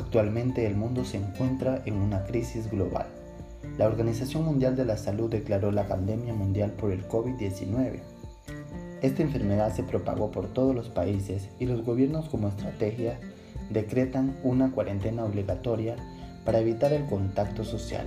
Actualmente el mundo se encuentra en una crisis global. La Organización Mundial de la Salud declaró la pandemia mundial por el COVID-19. Esta enfermedad se propagó por todos los países y los gobiernos como estrategia decretan una cuarentena obligatoria para evitar el contacto social.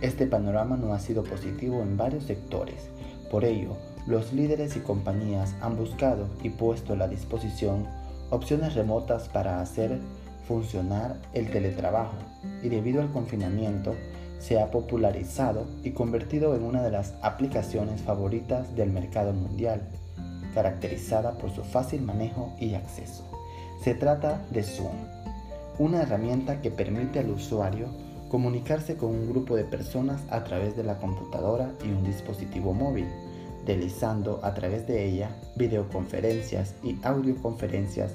Este panorama no ha sido positivo en varios sectores, por ello, los líderes y compañías han buscado y puesto a la disposición opciones remotas para hacer funcionar el teletrabajo y debido al confinamiento se ha popularizado y convertido en una de las aplicaciones favoritas del mercado mundial, caracterizada por su fácil manejo y acceso. Se trata de Zoom, una herramienta que permite al usuario comunicarse con un grupo de personas a través de la computadora y un dispositivo móvil, realizando a través de ella videoconferencias y audioconferencias,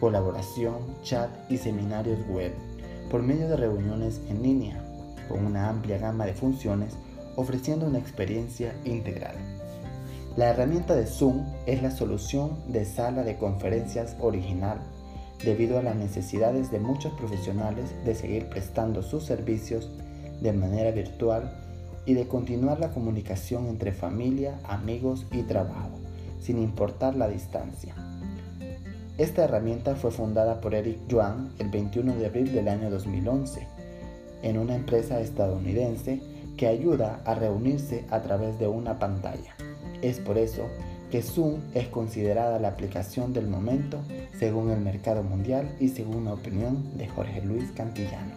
colaboración, chat y seminarios web por medio de reuniones en línea, con una amplia gama de funciones ofreciendo una experiencia integral. La herramienta de Zoom es la solución de sala de conferencias original debido a las necesidades de muchos profesionales de seguir prestando sus servicios de manera virtual y de continuar la comunicación entre familia, amigos y trabajo, sin importar la distancia. Esta herramienta fue fundada por Eric Yuan el 21 de abril del año 2011 en una empresa estadounidense que ayuda a reunirse a través de una pantalla. Es por eso que Zoom es considerada la aplicación del momento según el mercado mundial y según la opinión de Jorge Luis Cantillano.